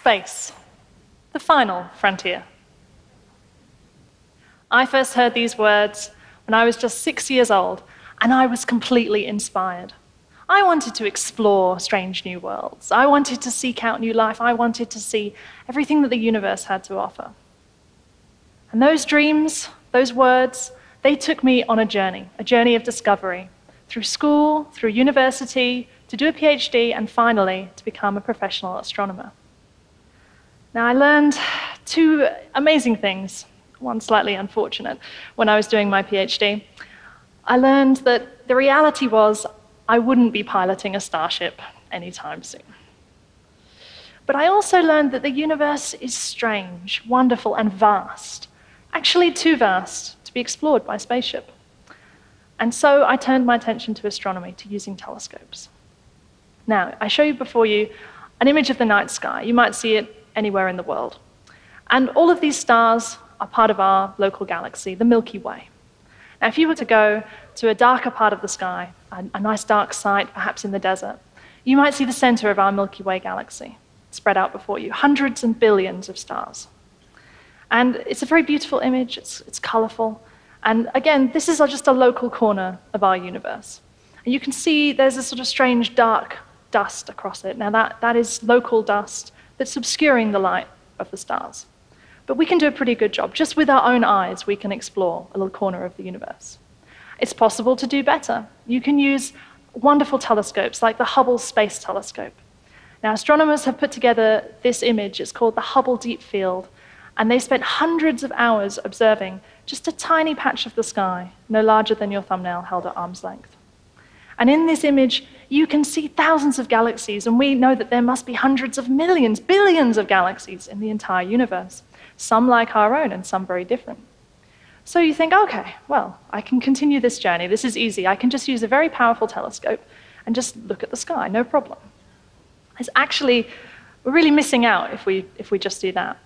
Space, the final frontier. I first heard these words when I was just six years old, and I was completely inspired. I wanted to explore strange new worlds. I wanted to seek out new life. I wanted to see everything that the universe had to offer. And those dreams, those words, they took me on a journey, a journey of discovery, through school, through university, to do a PhD, and finally to become a professional astronomer. Now, I learned two amazing things, one slightly unfortunate, when I was doing my PhD. I learned that the reality was I wouldn't be piloting a starship anytime soon. But I also learned that the universe is strange, wonderful, and vast. Actually, too vast to be explored by spaceship. And so I turned my attention to astronomy, to using telescopes. Now, I show you before you an image of the night sky. You might see it anywhere in the world. And all of these stars are part of our local galaxy, the Milky Way. Now, if you were to go to a darker part of the sky, a, a nice dark site, perhaps in the desert, you might see the center of our Milky Way galaxy spread out before you, hundreds and billions of stars. And it's a very beautiful image, it's, it's colorful. And again, this is just a local corner of our universe. And you can see there's a sort of strange dark dust across it. Now, that, that is local dust that's obscuring the light of the stars. But we can do a pretty good job. Just with our own eyes, we can explore a little corner of the universe. It's possible to do better. You can use wonderful telescopes like the Hubble Space Telescope. Now, astronomers have put together this image. It's called the Hubble Deep Field. And they spent hundreds of hours observing just a tiny patch of the sky, no larger than your thumbnail held at arm's length. And in this image, you can see thousands of galaxies, and we know that there must be hundreds of millions, billions of galaxies in the entire universe, some like our own and some very different. So you think, okay, well, I can continue this journey. This is easy. I can just use a very powerful telescope and just look at the sky, no problem. It's actually, we're really missing out if we, if we just do that.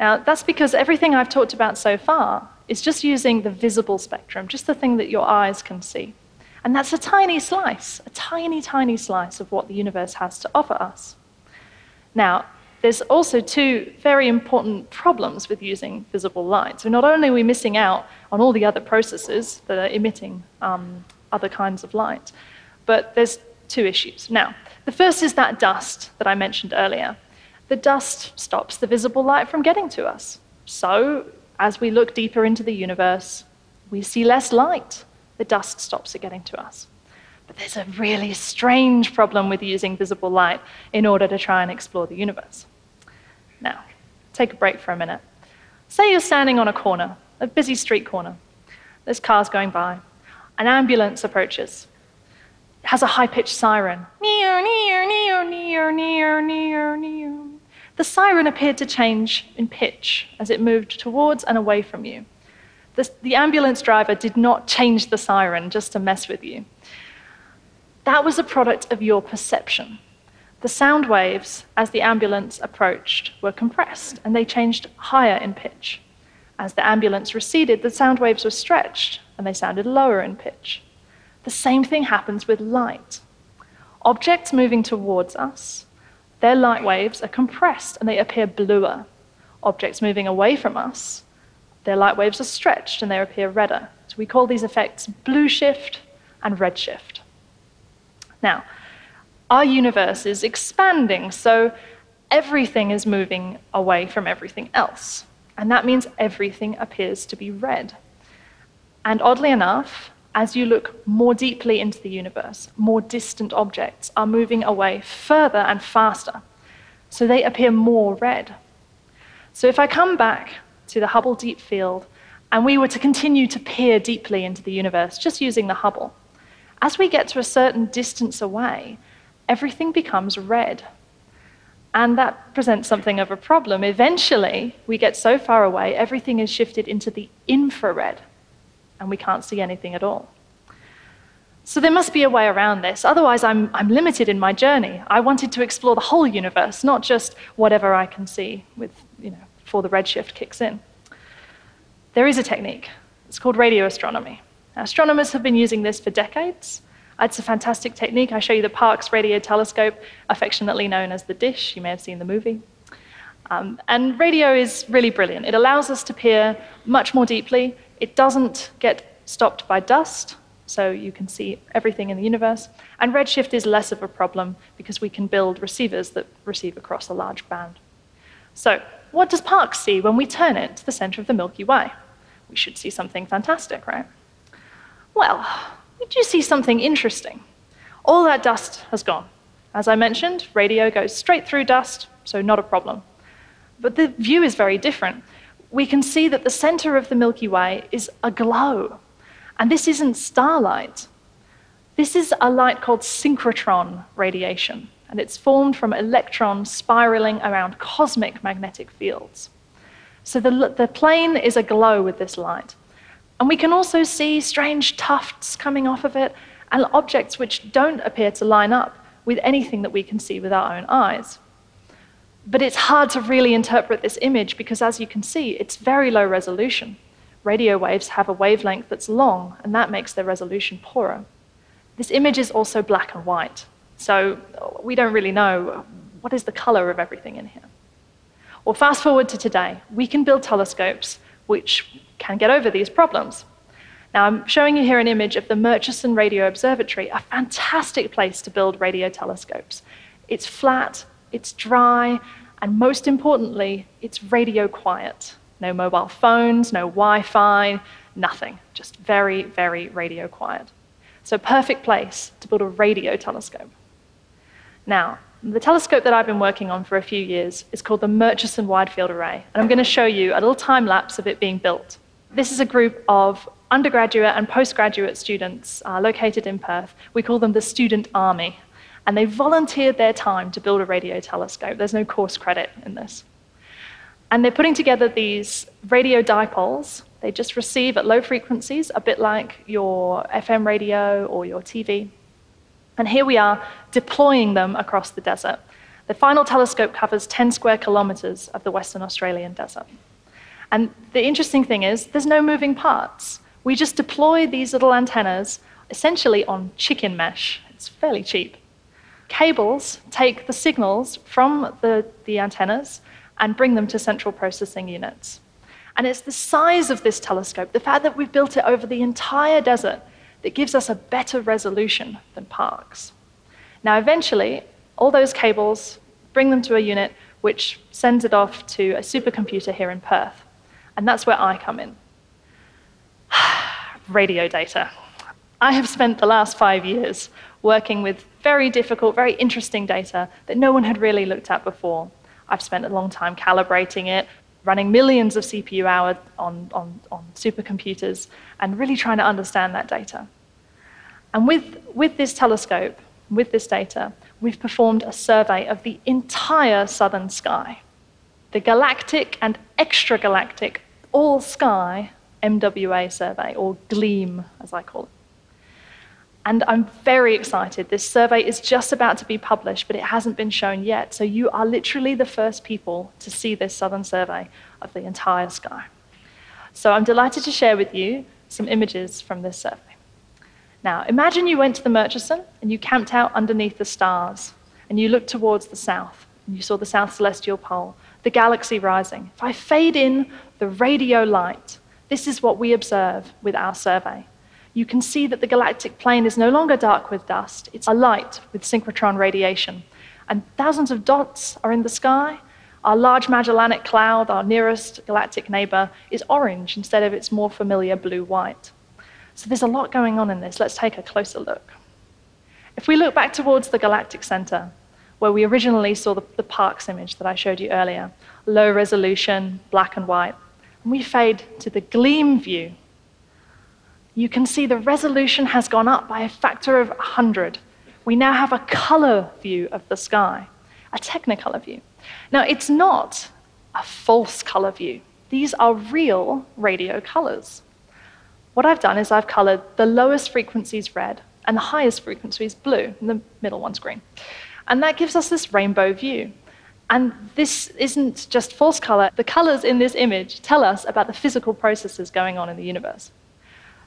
Now, that's because everything I've talked about so far is just using the visible spectrum, just the thing that your eyes can see. And that's a tiny slice, a tiny, tiny slice of what the universe has to offer us. Now, there's also two very important problems with using visible light. So, not only are we missing out on all the other processes that are emitting um, other kinds of light, but there's two issues. Now, the first is that dust that I mentioned earlier. The dust stops the visible light from getting to us. So, as we look deeper into the universe, we see less light the dust stops it getting to us. But there's a really strange problem with using visible light in order to try and explore the universe. Now, take a break for a minute. Say you're standing on a corner, a busy street corner. There's cars going by. An ambulance approaches. It has a high pitched siren. Near, near, near, near, near, near, near. The siren appeared to change in pitch as it moved towards and away from you. The, the ambulance driver did not change the siren just to mess with you. That was a product of your perception. The sound waves, as the ambulance approached, were compressed and they changed higher in pitch. As the ambulance receded, the sound waves were stretched and they sounded lower in pitch. The same thing happens with light. Objects moving towards us, their light waves are compressed and they appear bluer. Objects moving away from us, their light waves are stretched and they appear redder. So we call these effects blue shift and red shift. Now, our universe is expanding, so everything is moving away from everything else. And that means everything appears to be red. And oddly enough, as you look more deeply into the universe, more distant objects are moving away further and faster. So they appear more red. So if I come back to the Hubble Deep Field, and we were to continue to peer deeply into the universe just using the Hubble. As we get to a certain distance away, everything becomes red. And that presents something of a problem. Eventually, we get so far away, everything is shifted into the infrared, and we can't see anything at all. So there must be a way around this. Otherwise, I'm, I'm limited in my journey. I wanted to explore the whole universe, not just whatever I can see with, you know, before the redshift kicks in. There is a technique. It's called radio astronomy. Astronomers have been using this for decades. It's a fantastic technique. I show you the Parkes Radio Telescope, affectionately known as the dish. You may have seen the movie. Um, and radio is really brilliant. It allows us to peer much more deeply. It doesn't get stopped by dust, so you can see everything in the universe. And redshift is less of a problem because we can build receivers that receive across a large band. So, what does Parkes see when we turn it to the center of the Milky Way? We should see something fantastic, right? Well, we do see something interesting. All that dust has gone. As I mentioned, radio goes straight through dust, so not a problem. But the view is very different. We can see that the center of the Milky Way is aglow. And this isn't starlight. This is a light called synchrotron radiation, and it's formed from electrons spiraling around cosmic magnetic fields. So the, the plane is aglow with this light. And we can also see strange tufts coming off of it and objects which don't appear to line up with anything that we can see with our own eyes. But it's hard to really interpret this image because, as you can see, it's very low resolution. Radio waves have a wavelength that's long, and that makes their resolution poorer. This image is also black and white, so we don't really know what is the color of everything in here. Well, fast forward to today, we can build telescopes which can get over these problems. Now, I'm showing you here an image of the Murchison Radio Observatory, a fantastic place to build radio telescopes. It's flat, it's dry, and most importantly, it's radio quiet. No mobile phones, no Wi Fi, nothing. Just very, very radio quiet. So, perfect place to build a radio telescope. Now, the telescope that I've been working on for a few years is called the Murchison Wide Field Array, and I'm going to show you a little time lapse of it being built. This is a group of undergraduate and postgraduate students uh, located in Perth. We call them the Student Army, and they volunteered their time to build a radio telescope. There's no course credit in this. And they're putting together these radio dipoles. They just receive at low frequencies, a bit like your FM radio or your TV. And here we are deploying them across the desert. The final telescope covers 10 square kilometers of the Western Australian desert. And the interesting thing is, there's no moving parts. We just deploy these little antennas essentially on chicken mesh. It's fairly cheap. Cables take the signals from the, the antennas and bring them to central processing units. And it's the size of this telescope, the fact that we've built it over the entire desert, that gives us a better resolution than Parkes. Now, eventually, all those cables bring them to a unit which sends it off to a supercomputer here in Perth. And that's where I come in. Radio data. I have spent the last five years working with very difficult, very interesting data that no one had really looked at before. I've spent a long time calibrating it, running millions of CPU hours on, on, on supercomputers, and really trying to understand that data. And with, with this telescope, with this data, we've performed a survey of the entire southern sky. The galactic and extragalactic all sky MWA survey, or GLEAM as I call it. And I'm very excited. This survey is just about to be published, but it hasn't been shown yet. So you are literally the first people to see this southern survey of the entire sky. So I'm delighted to share with you some images from this survey. Now, imagine you went to the Murchison and you camped out underneath the stars and you looked towards the south and you saw the south celestial pole, the galaxy rising. If I fade in the radio light, this is what we observe with our survey you can see that the galactic plane is no longer dark with dust, it's alight with synchrotron radiation. And thousands of dots are in the sky. Our large Magellanic Cloud, our nearest galactic neighbor, is orange instead of its more familiar blue white. So there's a lot going on in this. Let's take a closer look. If we look back towards the galactic center, where we originally saw the, the Parkes image that I showed you earlier, low resolution, black and white, and we fade to the gleam view, you can see the resolution has gone up by a factor of 100. We now have a color view of the sky, a technicolor view. Now, it's not a false color view. These are real radio colors. What I've done is I've colored the lowest frequencies red and the highest frequencies blue, and the middle one's green. And that gives us this rainbow view. And this isn't just false color. The colors in this image tell us about the physical processes going on in the universe.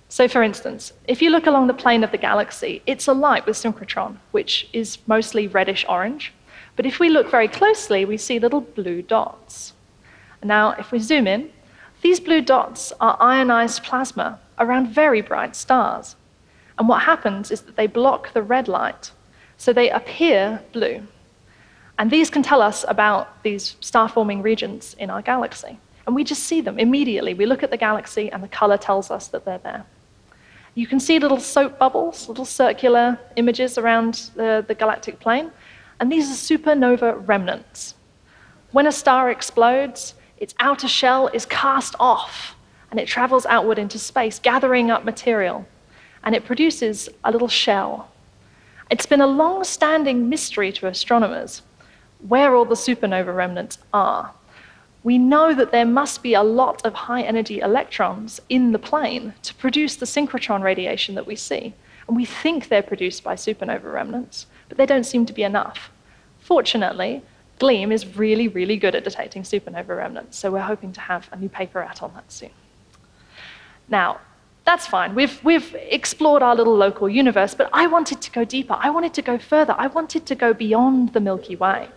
So, for instance, if you look along the plane of the galaxy, it's alight with synchrotron, which is mostly reddish orange. But if we look very closely, we see little blue dots. Now, if we zoom in, these blue dots are ionized plasma around very bright stars. And what happens is that they block the red light, so they appear blue. And these can tell us about these star forming regions in our galaxy. And we just see them immediately. We look at the galaxy, and the color tells us that they're there. You can see little soap bubbles, little circular images around the, the galactic plane, and these are supernova remnants. When a star explodes, its outer shell is cast off, and it travels outward into space, gathering up material, and it produces a little shell. It's been a long standing mystery to astronomers where all the supernova remnants are. We know that there must be a lot of high energy electrons in the plane to produce the synchrotron radiation that we see. And we think they're produced by supernova remnants, but they don't seem to be enough. Fortunately, GLEAM is really, really good at detecting supernova remnants, so we're hoping to have a new paper out on that soon. Now, that's fine. We've, we've explored our little local universe, but I wanted to go deeper. I wanted to go further. I wanted to go beyond the Milky Way.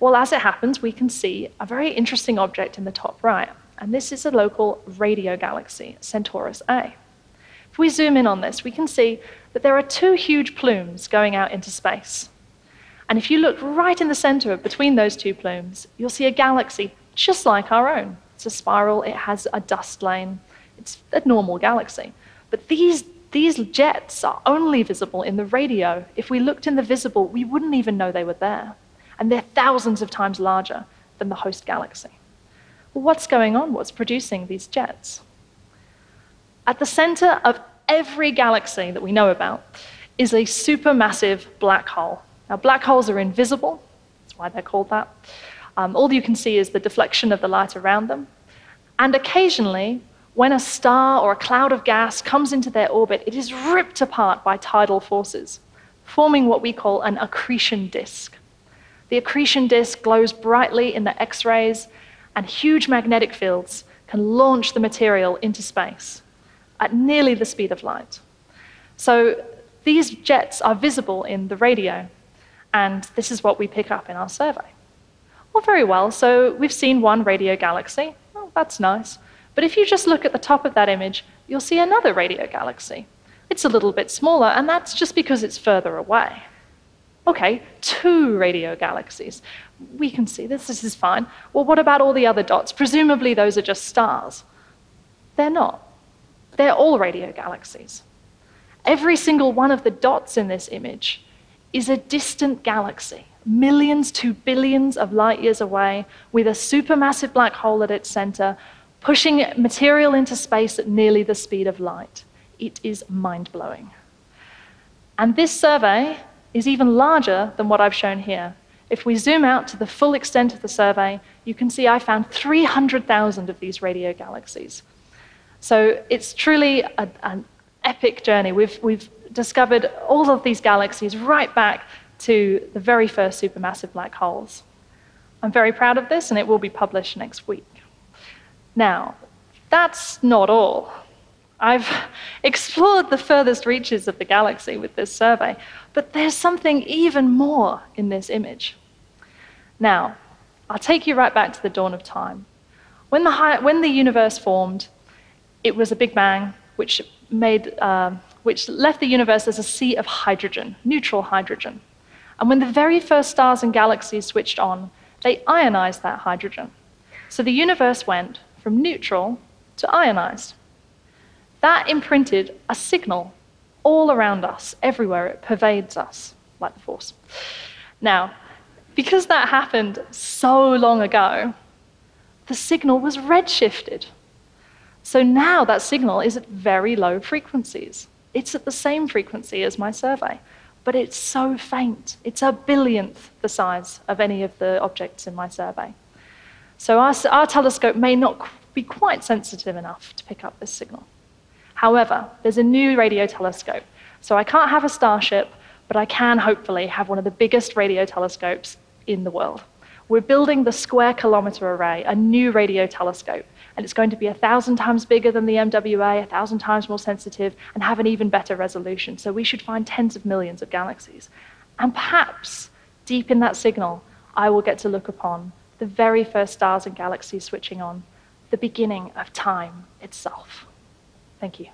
Well, as it happens, we can see a very interesting object in the top right, and this is a local radio galaxy, Centaurus A. If we zoom in on this, we can see that there are two huge plumes going out into space. And if you look right in the center between those two plumes, you'll see a galaxy just like our own. It's a spiral, it has a dust lane, it's a normal galaxy. But these, these jets are only visible in the radio. If we looked in the visible, we wouldn't even know they were there and they're thousands of times larger than the host galaxy. Well, what's going on? What's producing these jets? At the center of every galaxy that we know about is a supermassive black hole. Now, black holes are invisible, that's why they're called that. Um, all you can see is the deflection of the light around them. And occasionally, when a star or a cloud of gas comes into their orbit, it is ripped apart by tidal forces, forming what we call an accretion disk. The accretion disk glows brightly in the X rays, and huge magnetic fields can launch the material into space at nearly the speed of light. So these jets are visible in the radio, and this is what we pick up in our survey. Well, very well, so we've seen one radio galaxy. Oh, that's nice. But if you just look at the top of that image, you'll see another radio galaxy. It's a little bit smaller, and that's just because it's further away. Okay, two radio galaxies. We can see this, this is fine. Well, what about all the other dots? Presumably, those are just stars. They're not. They're all radio galaxies. Every single one of the dots in this image is a distant galaxy, millions to billions of light years away, with a supermassive black hole at its center, pushing material into space at nearly the speed of light. It is mind blowing. And this survey is even larger than what I've shown here. If we zoom out to the full extent of the survey, you can see I found 300,000 of these radio galaxies. So it's truly a, an epic journey. We've, we've discovered all of these galaxies right back to the very first supermassive black holes. I'm very proud of this, and it will be published next week. Now, that's not all. I've explored the furthest reaches of the galaxy with this survey, but there's something even more in this image. Now, I'll take you right back to the dawn of time. When the, high, when the universe formed, it was a big bang which, made, uh, which left the universe as a sea of hydrogen, neutral hydrogen. And when the very first stars and galaxies switched on, they ionized that hydrogen. So the universe went from neutral to ionized. That imprinted a signal all around us, everywhere. It pervades us like the Force. Now, because that happened so long ago, the signal was redshifted. So now that signal is at very low frequencies. It's at the same frequency as my survey, but it's so faint. It's a billionth the size of any of the objects in my survey. So our, our telescope may not be quite sensitive enough to pick up this signal. However, there's a new radio telescope. So I can't have a Starship, but I can hopefully have one of the biggest radio telescopes in the world. We're building the Square Kilometre Array, a new radio telescope, and it's going to be a thousand times bigger than the MWA, a thousand times more sensitive, and have an even better resolution. So we should find tens of millions of galaxies. And perhaps deep in that signal, I will get to look upon the very first stars and galaxies switching on, the beginning of time itself. Thank you.